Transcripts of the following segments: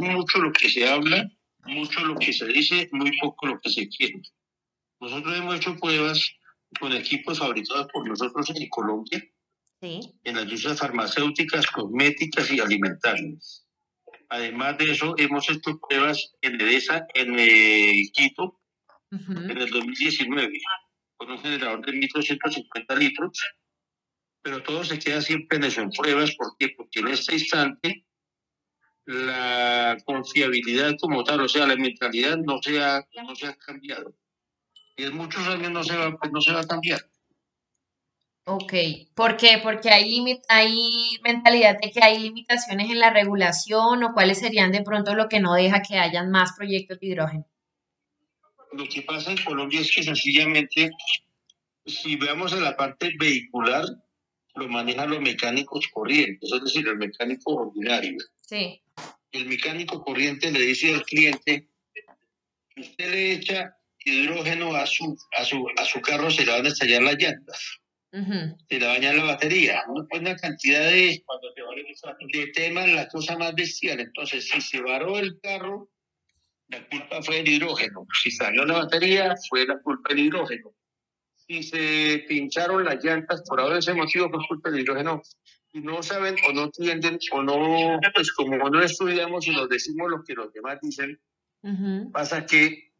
mucho lo que se habla, mucho lo que se dice, muy poco lo que se quiere. Nosotros hemos hecho pruebas con equipos fabricados por nosotros en Colombia, en las industrias farmacéuticas, cosméticas y alimentarias. Además de eso, hemos hecho pruebas en EDESA, en eh, Quito, en el 2019, con un generador de 1.250 litros, pero todo se queda siempre en eso, en pruebas. ¿Por qué? Porque en este instante la confiabilidad como tal, o sea, la mentalidad no se ha, no se ha cambiado. Y en muchos años no se va, pues no se va a cambiar. Ok, ¿por qué? Porque hay, hay mentalidad de que hay limitaciones en la regulación o cuáles serían de pronto lo que no deja que hayan más proyectos de hidrógeno. Lo que pasa en Colombia es que sencillamente, si veamos en la parte vehicular, lo manejan los mecánicos corrientes, es decir, el mecánico ordinario. Sí. El mecánico corriente le dice al cliente, usted le echa hidrógeno a su, a su, a su carro, se le van a estallar las llantas. Se le va a dañar la batería. Una cantidad de, de temas, la cosa más bestial. Entonces, si se varó el carro, la culpa fue del hidrógeno. Si salió la batería, fue la culpa del hidrógeno. Si se pincharon las llantas por ahora ese motivo, fue culpa del hidrógeno. Y no saben o no entienden o no, pues como no estudiamos y nos decimos lo que los demás dicen, pasa que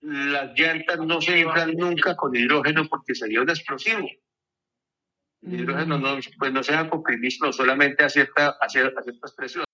las llantas no se inflan nunca con hidrógeno porque sería un explosivo. El hidrógeno no, pues no se a comprimir no solamente a, cierta, a, ciertas presiones.